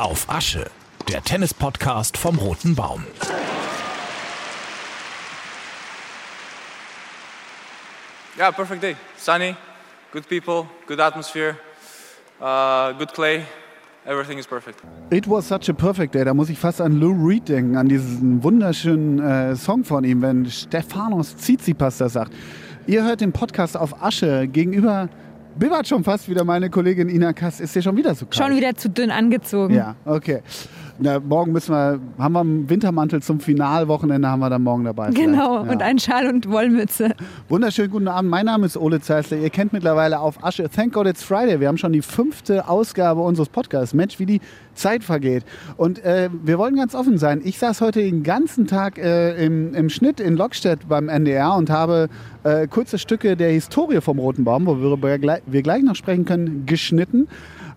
Auf Asche, der Tennis-Podcast vom Roten Baum. Yeah, perfect day. Sunny, good people, good atmosphere, uh, good clay. Everything is perfect. It was such a perfect day. Da muss ich fast an Lou Reed denken, an diesen wunderschönen äh, Song von ihm, wenn Stefanos Tsitsipas das sagt. Ihr hört den Podcast auf Asche gegenüber bibbert schon fast wieder meine Kollegin Ina Kass. Ist dir schon wieder zu kalt? Schon wieder zu dünn angezogen. Ja, okay. Na, morgen müssen wir, haben wir einen Wintermantel zum Finalwochenende, haben wir dann morgen dabei. Genau, ja. und einen Schal und Wollmütze. Wunderschönen guten Abend, mein Name ist Ole Zeisler. Ihr kennt mittlerweile auf Asche Thank God It's Friday. Wir haben schon die fünfte Ausgabe unseres Podcasts. Mensch, wie die Zeit vergeht. Und äh, wir wollen ganz offen sein. Ich saß heute den ganzen Tag äh, im, im Schnitt in Lockstedt beim NDR und habe äh, kurze Stücke der Historie vom Roten Baum, worüber wir gleich noch sprechen können, geschnitten.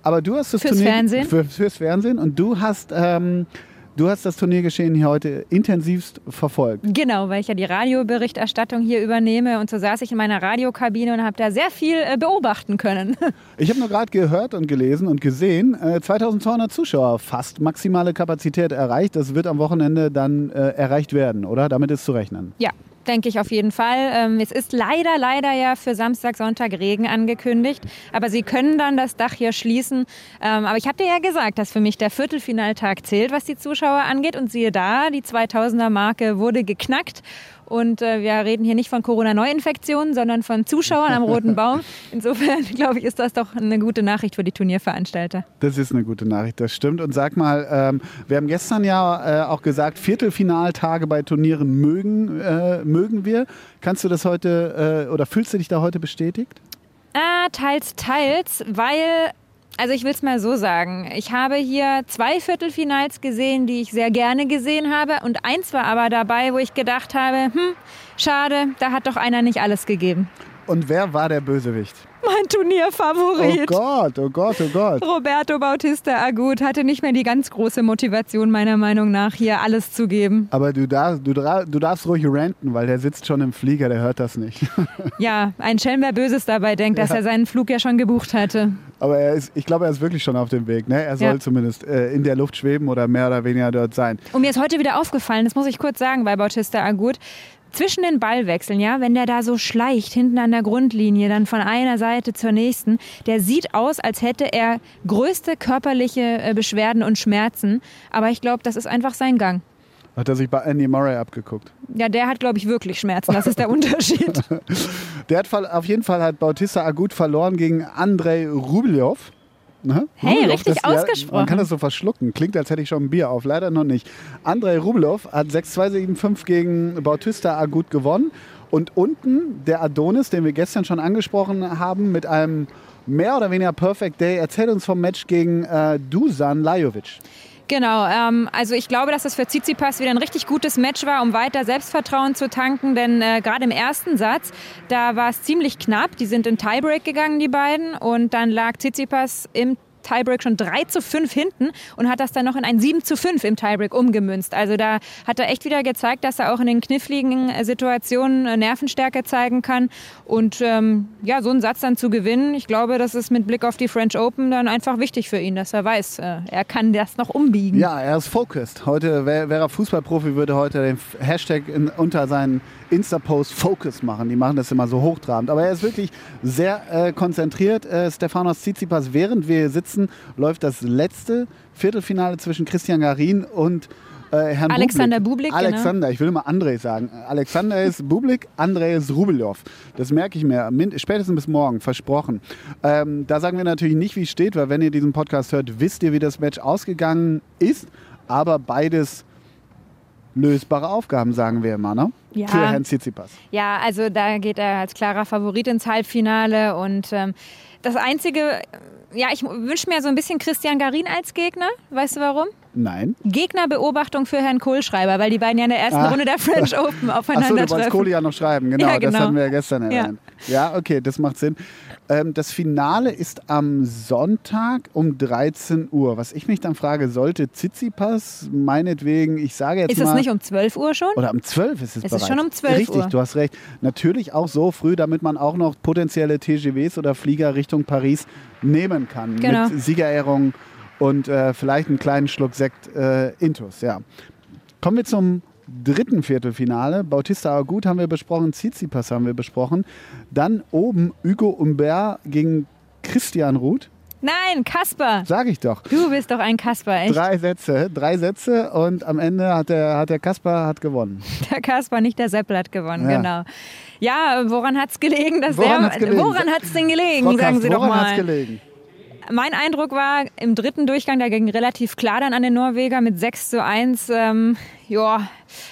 Aber du hast das fürs Turnier Fernsehen? Für, fürs Fernsehen und du hast ähm, Du hast das Turniergeschehen hier heute intensivst verfolgt. Genau, weil ich ja die Radioberichterstattung hier übernehme und so saß ich in meiner Radiokabine und habe da sehr viel äh, beobachten können. Ich habe nur gerade gehört und gelesen und gesehen, äh, 2200 Zuschauer, fast maximale Kapazität erreicht. Das wird am Wochenende dann äh, erreicht werden, oder? Damit ist zu rechnen. Ja, denke ich auf jeden Fall. Ähm, es ist leider, leider ja für Samstag, Sonntag Regen angekündigt. Aber sie können dann das Dach hier schließen. Ähm, aber ich habe dir ja gesagt, dass für mich der Viertelfinaltag zählt, was die Zuschauer angeht. Und siehe da, die 2000er-Marke wurde geknackt. Und äh, wir reden hier nicht von Corona-Neuinfektionen, sondern von Zuschauern am Roten Baum. Insofern, glaube ich, ist das doch eine gute Nachricht für die Turnierveranstalter. Das ist eine gute Nachricht, das stimmt. Und sag mal, ähm, wir haben gestern ja äh, auch gesagt, Viertelfinaltage bei Turnieren mögen, äh, mögen wir. Kannst du das heute äh, oder fühlst du dich da heute bestätigt? Ah, teils, teils, weil also ich will es mal so sagen. Ich habe hier zwei Viertelfinals gesehen, die ich sehr gerne gesehen habe. Und eins war aber dabei, wo ich gedacht habe, hm, schade, da hat doch einer nicht alles gegeben. Und wer war der Bösewicht? Mein Turnierfavorit. Oh Gott, oh Gott, oh Gott. Roberto Bautista Agut hatte nicht mehr die ganz große Motivation, meiner Meinung nach, hier alles zu geben. Aber du darfst, du, du darfst ruhig ranten, weil der sitzt schon im Flieger, der hört das nicht. ja, ein Schelm, wer Böses dabei denkt, dass ja. er seinen Flug ja schon gebucht hatte. Aber er ist, ich glaube, er ist wirklich schon auf dem Weg. Ne? Er soll ja. zumindest äh, in der Luft schweben oder mehr oder weniger dort sein. Und mir ist heute wieder aufgefallen, das muss ich kurz sagen bei Bautista Agut, zwischen den Ballwechseln, ja, wenn der da so schleicht hinten an der Grundlinie, dann von einer Seite zur nächsten, der sieht aus, als hätte er größte körperliche äh, Beschwerden und Schmerzen. Aber ich glaube, das ist einfach sein Gang. Hat er sich bei Andy Murray abgeguckt? Ja, der hat, glaube ich, wirklich Schmerzen. Das ist der Unterschied. der hat auf jeden Fall hat Bautista Agut verloren gegen Andrei Rublev. Ne? Hey, Rublev, richtig das, ausgesprochen. Ja, man kann das so verschlucken. Klingt, als hätte ich schon ein Bier auf. Leider noch nicht. Andrei Rublev hat 6-2-7-5 gegen Bautista Agut gewonnen. Und unten der Adonis, den wir gestern schon angesprochen haben, mit einem mehr oder weniger Perfect Day, erzählt uns vom Match gegen äh, Dusan Lajovic. Genau, ähm, also ich glaube, dass das für Tsitsipas wieder ein richtig gutes Match war, um weiter Selbstvertrauen zu tanken, denn äh, gerade im ersten Satz, da war es ziemlich knapp. Die sind in Tiebreak gegangen, die beiden, und dann lag Tsitsipas im Tiebreak schon 3 zu 5 hinten und hat das dann noch in ein 7 zu 5 im Tiebreak umgemünzt. Also da hat er echt wieder gezeigt, dass er auch in den kniffligen Situationen äh, Nervenstärke zeigen kann. Und ähm, ja, so einen Satz dann zu gewinnen, ich glaube, das ist mit Blick auf die French Open dann einfach wichtig für ihn, dass er weiß, äh, er kann das noch umbiegen. Ja, er ist focused. Heute wäre er Fußballprofi, würde heute den Hashtag in, unter seinen Insta-Post Focus machen. Die machen das immer so hochtrabend. Aber er ist wirklich sehr äh, konzentriert. Äh, Stefanos Tsitsipas, während wir sitzen, läuft das letzte Viertelfinale zwischen Christian Garin und äh, Herrn Alexander Bublik. Bublik genau. Alexander, genau. ich will immer André sagen. Alexander ist Bublik, André ist Rubelov. Das merke ich mir. Spätestens bis morgen, versprochen. Ähm, da sagen wir natürlich nicht, wie es steht, weil wenn ihr diesen Podcast hört, wisst ihr, wie das Match ausgegangen ist. Aber beides lösbare Aufgaben, sagen wir immer, ne? Ja. Für Herrn Tsitsipas. Ja, also da geht er als klarer Favorit ins Halbfinale und ähm, das Einzige, ja, ich wünsche mir so ein bisschen Christian Garin als Gegner. Weißt du warum? Nein. Gegnerbeobachtung für Herrn Kohlschreiber, weil die beiden ja in der ersten ah. Runde der French Open aufeinander Achso, du wolltest Kohli ja noch schreiben, genau, ja, genau. das hatten wir ja gestern erwähnt. Ja. ja, okay, das macht Sinn. Ähm, das Finale ist am Sonntag um 13 Uhr. Was ich mich dann frage, sollte Tsitsipas meinetwegen, ich sage jetzt ist mal... Ist es nicht um 12 Uhr schon? Oder um 12 ist es, es bereits. ist schon um 12 Richtig, Uhr. Richtig, du hast recht. Natürlich auch so früh, damit man auch noch potenzielle TGWs oder Flieger Richtung Paris nehmen kann. Genau. Mit Siegerehrung und äh, vielleicht einen kleinen Schluck Sekt äh, Intus. Ja. Kommen wir zum dritten Viertelfinale. Bautista Agut haben wir besprochen, Tsitsipas haben wir besprochen. Dann oben Hugo Humbert gegen Christian Ruth. Nein, Kasper. Sag ich doch. Du bist doch ein Kasper, echt. Drei Sätze, drei Sätze und am Ende hat der, hat der Kasper hat gewonnen. Der Kasper, nicht der Seppel hat gewonnen, Ja. genau. Ja, woran hat es gelegen? Dass Woran der, hat's gelegen? Woran hat es denn gelegen? Frau Sagen Kast, Sie doch woran hat's mal. gelegen? Mein Eindruck war im dritten Durchgang, ging relativ klar dann an den Norweger mit 6 zu 1. Ähm, ja,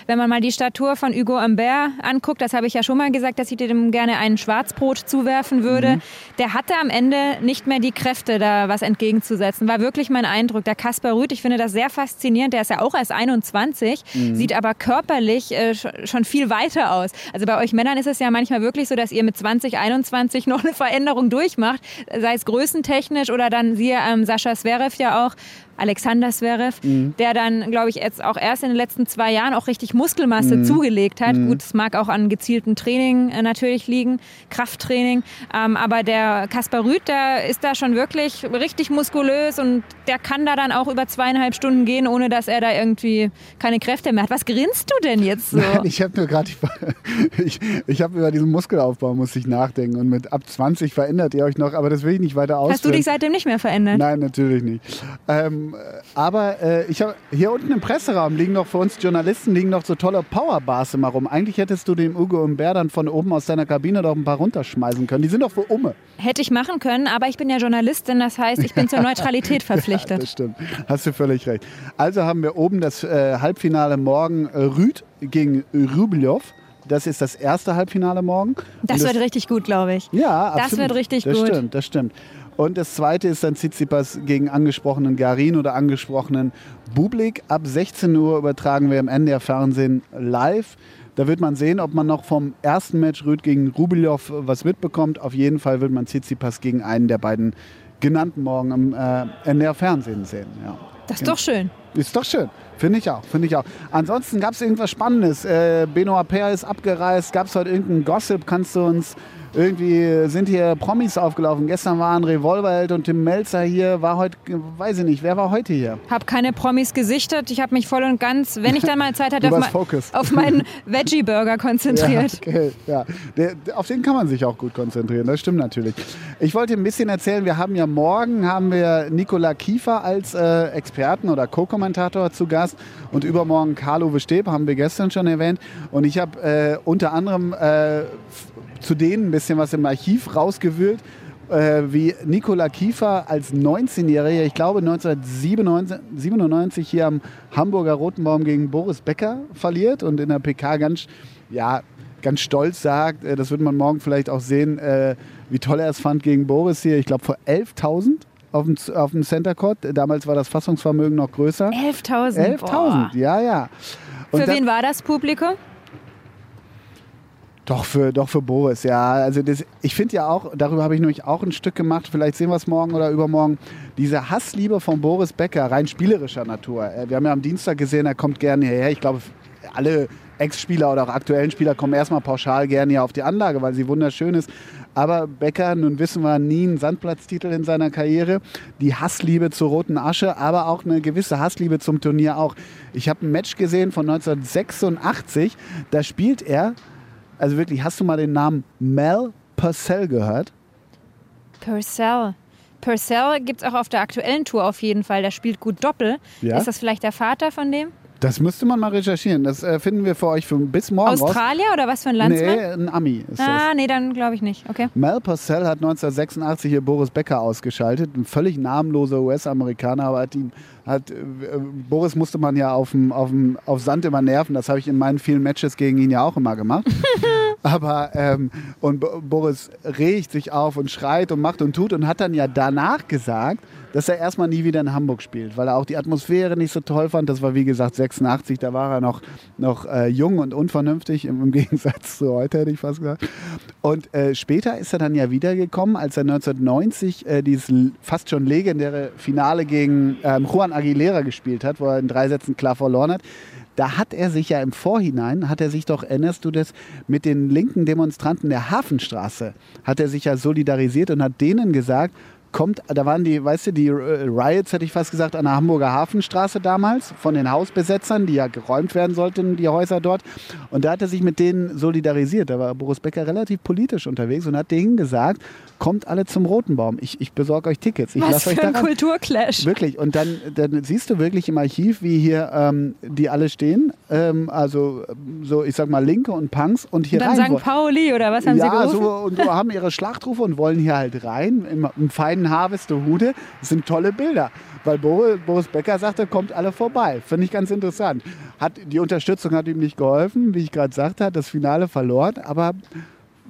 wenn man mal die Statur von Hugo Humbert anguckt, das habe ich ja schon mal gesagt, dass ich dem gerne ein Schwarzbrot zuwerfen würde. Der hatte am Ende nicht mehr die Kräfte, da was entgegenzusetzen. War wirklich mein Eindruck. Der Kaspar Rüth, ich finde das sehr faszinierend. Der ist ja auch erst 21, sieht aber körperlich äh, sch- schon viel weiter aus. Also bei euch Männern ist es ja manchmal wirklich so, dass ihr mit 20, 21 noch eine Veränderung durchmacht, sei es größentechnisch oder dann siehe ähm, Sascha Zverev ja auch, Alexander Zverev, der dann, glaube ich, jetzt auch erst in den letzten zwei Jahren auch richtig Muskelmasse zugelegt hat. Gut, es mag auch an gezieltem Training äh, natürlich liegen, Krafttraining, ähm, aber der Kaspar Rüth, der ist da schon wirklich richtig muskulös und der kann da dann auch über zweieinhalb Stunden gehen, ohne dass er da irgendwie keine Kräfte mehr hat. Was grinst du denn jetzt so? Nein, ich habe nur gerade die- ich, ich habe über diesen Muskelaufbau muss ich nachdenken und mit ab 20 verändert ihr euch noch, aber das will ich nicht weiter ausführen. Hast du dich seitdem nicht mehr verändert? Nein, natürlich nicht. Ähm, aber äh, ich hab, hier unten im Presseraum liegen noch für uns Journalisten liegen noch so tolle Powerbars immer rum. Eigentlich hättest du dem Ugo und Bär dann von oben aus deiner Kabine doch ein paar runterschmeißen können. Die sind doch für Umme. Hätte ich machen können, aber ich bin ja Journalistin, das heißt, ich bin zur Neutralität verpflichtet. Das stimmt. Hast du völlig recht. Also haben wir oben das äh, Halbfinale morgen äh, Rüd gegen Rublev. Das ist das erste Halbfinale morgen. Das Und wird richtig gut, glaube ich. Ja, Das absolut. wird richtig das gut. stimmt, das stimmt. Und das zweite ist dann Tsitsipas gegen angesprochenen Garin oder angesprochenen Bublik. Ab 16 Uhr übertragen wir im NDR Fernsehen live. Da wird man sehen, ob man noch vom ersten Match Rüd gegen Rublev was mitbekommt. Auf jeden Fall wird man Tsitsipas gegen einen der beiden genannten morgen im äh, NDR Fernsehen sehen. Ja. Das ist doch schön. Ist doch schön. Finde ich auch, finde ich auch. Ansonsten gab es irgendwas Spannendes. Äh, Benoit Paire ist abgereist. Gab es heute irgendeinen Gossip? Kannst du uns irgendwie sind hier Promis aufgelaufen. Gestern waren Revolverheld und Tim Melzer hier. War heute, weiß ich nicht, wer war heute hier? Habe keine Promis gesichtet. Ich habe mich voll und ganz, wenn ich dann mal Zeit hatte, auf, mein- auf meinen Veggie-Burger konzentriert. Ja, okay, ja. Der, auf den kann man sich auch gut konzentrieren, das stimmt natürlich. Ich wollte ein bisschen erzählen, wir haben ja morgen haben wir Nikola Kiefer als äh, Experten oder Co-Kommentator zu Gast und übermorgen Karl-Uwe Steb, haben wir gestern schon erwähnt. Und ich habe äh, unter anderem äh, zu denen ein bisschen was im Archiv rausgewühlt. Äh, wie Nikola Kiefer als 19-Jähriger, ich glaube 1997 hier am Hamburger Rotenbaum gegen Boris Becker verliert und in der PK ganz, ja, ganz stolz sagt, äh, das wird man morgen vielleicht auch sehen, äh, wie toll er es fand gegen Boris hier, ich glaube vor 11.000 auf dem, auf dem Center Court. Damals war das Fassungsvermögen noch größer. 11.000. 11.000, ja, ja. Und Für wen war das Publikum? Doch für, doch für Boris, ja. Also das, ich finde ja auch, darüber habe ich nämlich auch ein Stück gemacht, vielleicht sehen wir es morgen oder übermorgen, diese Hassliebe von Boris Becker, rein spielerischer Natur. Äh, Wir haben ja am Dienstag gesehen, er kommt gerne hierher. Ich glaube, alle Ex-Spieler oder auch aktuellen Spieler kommen erstmal pauschal gerne hier auf die Anlage, weil sie wunderschön ist. Aber Becker, nun wissen wir, nie einen Sandplatztitel in seiner Karriere. Die Hassliebe zur roten Asche, aber auch eine gewisse Hassliebe zum Turnier auch. Ich habe ein Match gesehen von 1986, da spielt er also wirklich, hast du mal den Namen Mel Purcell gehört? Purcell. Purcell gibt es auch auf der aktuellen Tour auf jeden Fall. Der spielt gut Doppel. Ja? Ist das vielleicht der Vater von dem? Das müsste man mal recherchieren. Das äh, finden wir für euch für, bis morgen Australier oder was für ein. Landsmann? Nee, ein Ami ist das. ah, nee, dann glaube ich nicht. Okay. Mel Purcell hat 1986 hier Boris Becker ausgeschaltet. Ein völlig namenloser US-Amerikaner, aber hat ihn, hat, äh, Boris musste man ja auf, dem, auf, dem, auf Sand immer nerven. Das habe ich in meinen vielen Matches gegen ihn ja auch immer gemacht. aber, ähm, und Bo- Boris regt sich auf und schreit und macht und tut und hat dann ja danach gesagt, dass er erstmal nie wieder in Hamburg spielt, weil er auch die Atmosphäre nicht so toll fand. Das war wie gesagt 86, da war er noch, noch äh, jung und unvernünftig, im, im Gegensatz zu heute hätte ich fast gesagt. Und äh, später ist er dann ja wiedergekommen, als er 1990 äh, dieses fast schon legendäre Finale gegen ähm, Juan Aguilera gespielt hat, wo er in drei Sätzen klar verloren hat. Da hat er sich ja im Vorhinein, hat er sich doch, erinnerst du das, mit den linken Demonstranten der Hafenstraße, hat er sich ja solidarisiert und hat denen gesagt, kommt, da waren die, weißt du, die äh, Riots, hätte ich fast gesagt, an der Hamburger Hafenstraße damals von den Hausbesetzern, die ja geräumt werden sollten, die Häuser dort. Und da hat er sich mit denen solidarisiert. Da war Boris Becker relativ politisch unterwegs und hat denen gesagt, kommt alle zum Roten Baum. Ich, ich besorge euch Tickets. Ich Was lasse euch für ein. Kulturclash. Wirklich. Und dann, dann siehst du wirklich im Archiv, wie hier ähm, die alle stehen. Ähm, also so, ich sag mal, Linke und Punks und hier Und dann rein wollen. St. Pauli oder was haben Sie ja, gerufen? so, und haben ihre Schlachtrufe und wollen hier halt rein im, im feinen Harvestehude. Das sind tolle Bilder. Weil Boris, Becker sagte, kommt alle vorbei. Finde ich ganz interessant. Hat, die Unterstützung hat ihm nicht geholfen, wie ich gerade sagte, hat das Finale verloren. Aber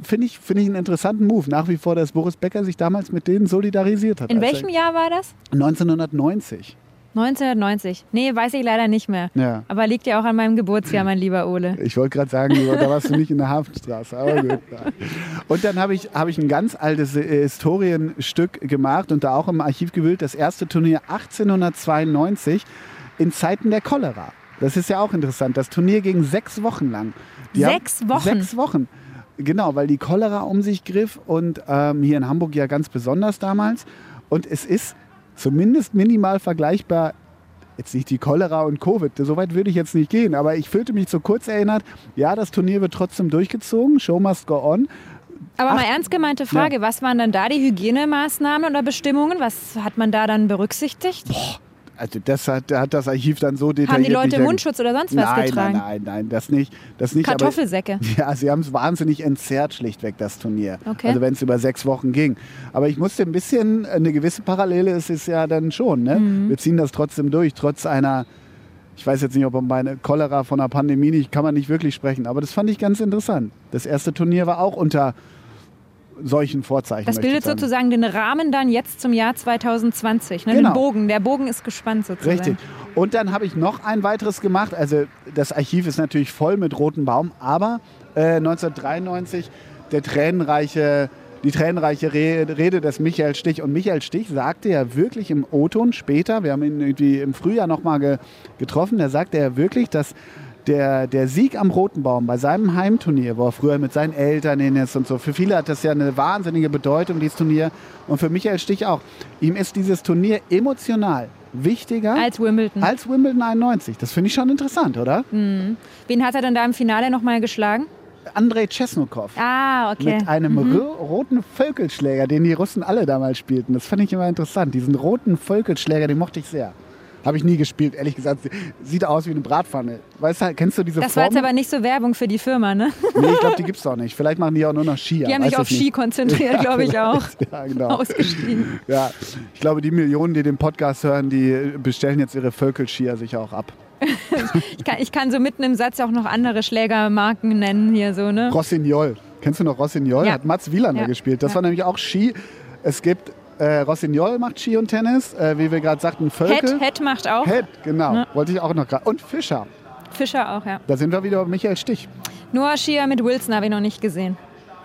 finde ich, finde ich einen interessanten Move. Nach wie vor, dass Boris Becker sich damals mit denen solidarisiert hat. In welchem Jahr war das? 1990. 1990. Nee, weiß ich leider nicht mehr. Ja. Aber liegt ja auch an meinem Geburtsjahr, mein lieber Ole. Ich wollte gerade sagen, da warst du nicht in der Hafenstraße. Aber gut. Und dann habe ich, hab ich ein ganz altes äh, Historienstück gemacht und da auch im Archiv gewühlt. Das erste Turnier 1892 in Zeiten der Cholera. Das ist ja auch interessant. Das Turnier ging sechs Wochen lang. Sechs Wochen? Sechs Wochen. Genau, weil die Cholera um sich griff und ähm, hier in Hamburg ja ganz besonders damals. Und es ist zumindest minimal vergleichbar jetzt nicht die Cholera und Covid, so weit würde ich jetzt nicht gehen, aber ich fühlte mich so kurz erinnert, ja, das Turnier wird trotzdem durchgezogen, Show must go on. Aber mal Ach, ernst gemeinte Frage, was waren dann da die Hygienemaßnahmen oder Bestimmungen? Was hat man da dann berücksichtigt? Also das hat, hat das Archiv dann so detailliert. Haben die Leute nicht Mundschutz oder sonst was nein, getragen? Nein, nein, nein, das nicht. Das nicht aber- Kartoffelsäcke. Ja, sie haben es wahnsinnig entzerrt, schlichtweg, das Turnier. Okay. Also wenn es über sechs Wochen ging. Aber ich musste ein bisschen, eine gewisse Parallele ist es ja dann schon. Ne? Mhm. Wir ziehen das trotzdem durch, trotz einer, ich weiß jetzt nicht, ob um meine Cholera von der Pandemie nicht, kann man nicht wirklich sprechen. Aber das fand ich ganz interessant. Das erste Turnier war auch unter solchen Vorzeichen. Das bildet sagen. sozusagen den Rahmen dann jetzt zum Jahr 2020. Ne? Genau. Den Bogen. Der Bogen ist gespannt sozusagen. Richtig. Und dann habe ich noch ein weiteres gemacht. Also das Archiv ist natürlich voll mit roten Baum, aber äh, 1993 der tränenreiche, die tränenreiche Re- Rede des Michael Stich. Und Michael Stich sagte ja wirklich im O-Ton später, wir haben ihn irgendwie im Frühjahr nochmal ge getroffen, da sagte er wirklich, dass der, der Sieg am Roten Baum bei seinem Heimturnier, wo er früher mit seinen Eltern hin ist und so, für viele hat das ja eine wahnsinnige Bedeutung, dieses Turnier. Und für Michael Stich auch. Ihm ist dieses Turnier emotional wichtiger Als Wimbledon. als Wimbledon 91. Das finde ich schon interessant, oder? Wen hat er denn da im Finale nochmal geschlagen? Andrei Chesnokov. Ah, okay. Mit einem ro- roten Völkelschläger, den die Russen alle damals spielten. Das fand ich immer interessant. Diesen roten Völkelschläger, den mochte ich sehr. Habe ich nie gespielt, ehrlich gesagt. Sieht aus wie eine Bratpfanne. Weißt du, kennst du diese Das war Form? jetzt aber nicht so Werbung für die Firma, ne? nee, ich glaube, die gibt es auch nicht. Vielleicht machen die auch nur noch Skier. Die haben sich auf Ski nicht. konzentriert, glaube ich auch. Ja, genau. Ausgestiegen. Ja, ich glaube, die Millionen, die den Podcast hören, die bestellen jetzt ihre Völkelskier sich auch ab. Ich kann, ich kann so mitten im Satz auch noch andere Schlägermarken nennen hier so, ne? Rossignol. Kennst du noch Rossignol? Ja. Hat Mats Wielander Ja. gespielt. Das Ja. war nämlich auch Ski. Es gibt äh, Rossignol macht Ski und Tennis, äh, wie wir gerade sagten, Völkel. Head, Head macht auch. Head, genau. Ja. Wollte ich auch noch gerade. Und Fischer. Fischer auch, ja. Da sind wir wieder bei Michael Stich. Nur Skier mit Wilson habe ich noch nicht gesehen.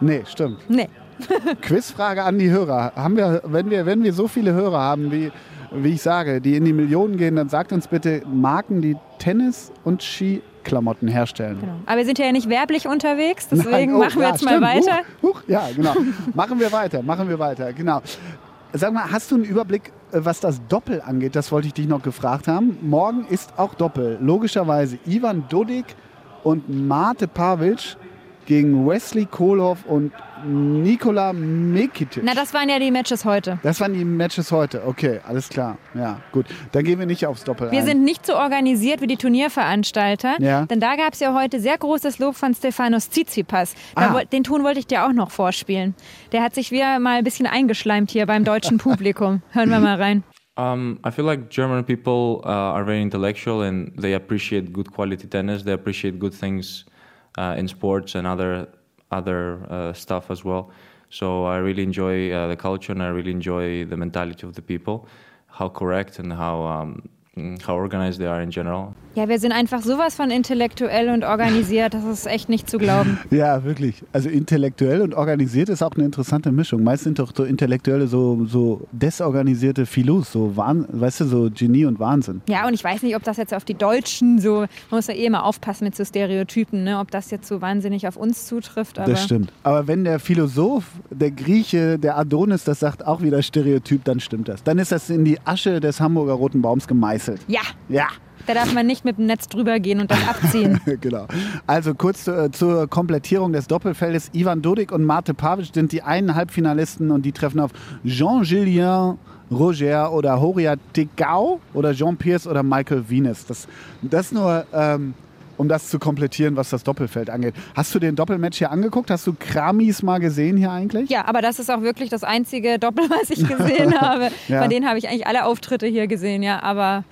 Nee, stimmt. Nee. Quizfrage an die Hörer. Haben wir, wenn, wir, wenn wir so viele Hörer haben, wie, wie ich sage, die in die Millionen gehen, dann sagt uns bitte Marken, die Tennis- und Skiklamotten herstellen. Genau. Aber wir sind ja nicht werblich unterwegs, deswegen Nein, oh, machen wir ja, jetzt mal stimmt. weiter. Huch, huch, ja, genau. machen wir weiter, machen wir weiter, genau. Sag mal, hast du einen Überblick, äh, was das Doppel angeht? Das wollte ich dich noch gefragt haben. Morgen ist auch Doppel. Logischerweise Ivan Dodik und Mate Pavic gegen Wesley Kohlhoff und Nikola Mekitic. Na, das waren ja die Matches heute. das waren die Matches heute. Okay, alles klar. Ja, gut. Dann gehen wir nicht aufs Doppel Wir ein. sind nicht so organisiert wie die Turnierveranstalter, Ja. denn da gab es ja heute sehr großes Lob von Stefanos Tsitsipas. Ah. Den Ton wollte ich dir auch noch vorspielen. Der hat sich wieder mal ein bisschen eingeschleimt hier beim deutschen Publikum. Hören wir mal rein. Um, I feel like German people uh, are very intellectual and they appreciate good quality tennis. They appreciate good things uh, in sports and other other uh, stuff as well. So I really enjoy uh, the culture and I really enjoy the mentality of the people, how correct and how um, how organized they are in general. Ja, wir sind einfach sowas von intellektuell und organisiert, das ist echt nicht zu glauben. Ja, wirklich. Also intellektuell und organisiert ist auch eine interessante Mischung. Meist sind doch so Intellektuelle so, so desorganisierte Philos, so Wahn, weißt du, so Genie und Wahnsinn. Ja, und ich weiß nicht, ob das jetzt auf die Deutschen so, man muss ja eh immer aufpassen mit so Stereotypen, ne? ob das jetzt so wahnsinnig auf uns zutrifft. Das stimmt. Aber wenn der Philosoph, der Grieche, der Adonis das sagt, auch wieder Stereotyp, dann stimmt das. Dann ist das in die Asche des Hamburger Roten Baums gemeißelt. Ja, Ja. Da darf man nicht mit dem Netz drüber gehen und das abziehen. genau. Also kurz äh, zur Komplettierung des Doppelfeldes. Ivan Dodik und Mate Pavic sind die einen Halbfinalisten und die treffen auf Jean-Julien Roger oder Horia Tegau oder Jean Pierce oder Michael Venus. Das, das nur, ähm, um das zu komplettieren, was das Doppelfeld angeht. Hast du den Doppelmatch hier angeguckt? Hast du Kramis mal gesehen hier eigentlich? Ja, aber das ist auch wirklich das einzige Doppel, was ich gesehen habe. Ja. Bei denen habe ich eigentlich alle Auftritte hier gesehen, ja. Aber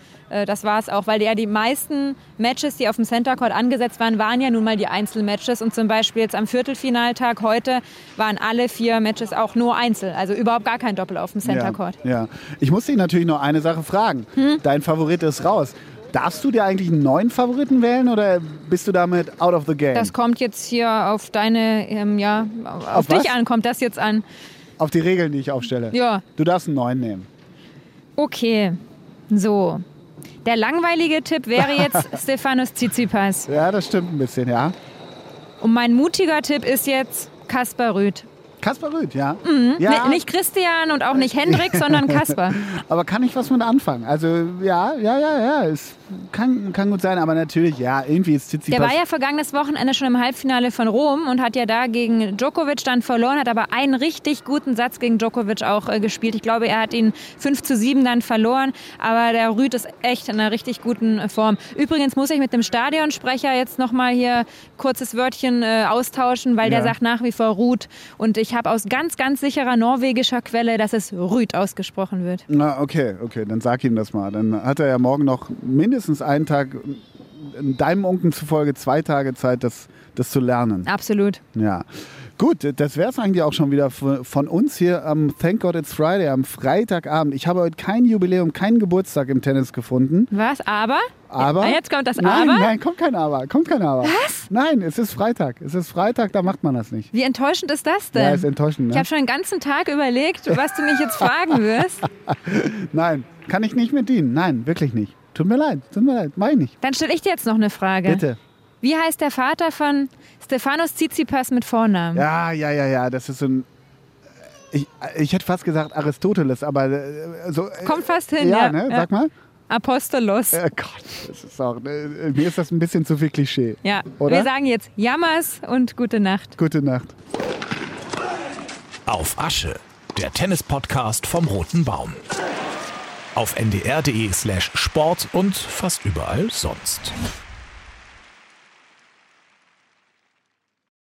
das war es auch, weil ja die meisten Matches, die auf dem Center Court angesetzt waren, waren ja nun mal die Einzelmatches. Und zum Beispiel jetzt am Viertelfinaltag heute waren alle vier Matches auch nur Einzel. Also überhaupt gar kein Doppel auf dem Center Court. Ja, ja. Ich muss dich natürlich noch eine Sache fragen. Hm? Dein Favorit ist raus. Darfst du dir eigentlich einen neuen Favoriten wählen oder bist du damit out of the game? Das kommt jetzt hier auf deine, ähm, ja, auf, Auf dich was? an, kommt das jetzt an. auf die Regeln, die ich aufstelle. Ja. Du darfst einen neuen nehmen. Okay, so. Der langweilige Tipp wäre jetzt Stefanos Tsitsipas. Ja, das stimmt ein bisschen, ja. Und mein mutiger Tipp ist jetzt Kaspar Rüth. Kaspar Rüth, ja. Mhm. ja Nicht Christian und auch nicht Hendrik, sondern Kaspar. aber kann ich was mit anfangen? Also, ja, ja, ja, ja. Es kann, kann gut sein, aber natürlich, ja, irgendwie ist Der Tsitsipas... war ja vergangenes Wochenende schon im Halbfinale von Rom und hat ja da gegen Djokovic dann verloren, hat aber einen richtig guten Satz gegen Djokovic auch äh, gespielt. Ich glaube, er hat ihn 5 zu 7 dann verloren, aber der Rüd ist echt in einer richtig guten äh, Form. Übrigens muss ich mit dem Stadionsprecher jetzt nochmal hier kurzes Wörtchen äh, austauschen, weil Ja. der sagt nach wie vor Ruth und ich habe aus ganz, ganz sicherer norwegischer Quelle, dass es Rüd ausgesprochen wird. Na, okay, okay, dann sag ihm das mal. Dann hat er ja morgen noch mindestens einen Tag, deinem Unken zufolge zwei Tage Zeit, das, das zu lernen. Absolut. Ja. Gut, das wäre es eigentlich auch schon wieder von uns hier am Thank God It's Friday, am Freitagabend. Ich habe heute kein Jubiläum, keinen Geburtstag im Tennis gefunden. Was? Aber? Aber. Jetzt kommt das nein, Aber. Nein, kommt kein Aber. Kommt kein Aber. Was? Nein, es ist Freitag. Es ist Freitag, da macht man das nicht. Wie enttäuschend ist das denn? Ja, ist enttäuschend, Ich ne? habe schon den ganzen Tag überlegt, was du mich jetzt fragen wirst. Nein, kann ich nicht mit dienen. Nein, wirklich nicht. Tut mir leid, tut mir leid, meine ich. Dann stelle ich dir jetzt noch eine Frage. Bitte. Wie heißt der Vater von Stefanos Tsitsipas mit Vornamen? Ja, ja, ja, ja, das ist so ein. Ich, ich hätte fast gesagt Aristoteles, aber äh, so. äh, Kommt fast hin, Ja, ja. ne? Ja. Sag mal. Apostolos. Äh, Gott, das ist auch. Äh, mir ist das ein bisschen zu viel Klischee. Ja, Oder? wir sagen jetzt Jammers und gute Nacht. Gute Nacht. Auf Asche, der Tennis-Podcast vom Roten Baum. Auf ndr.de slash Sport und fast überall sonst.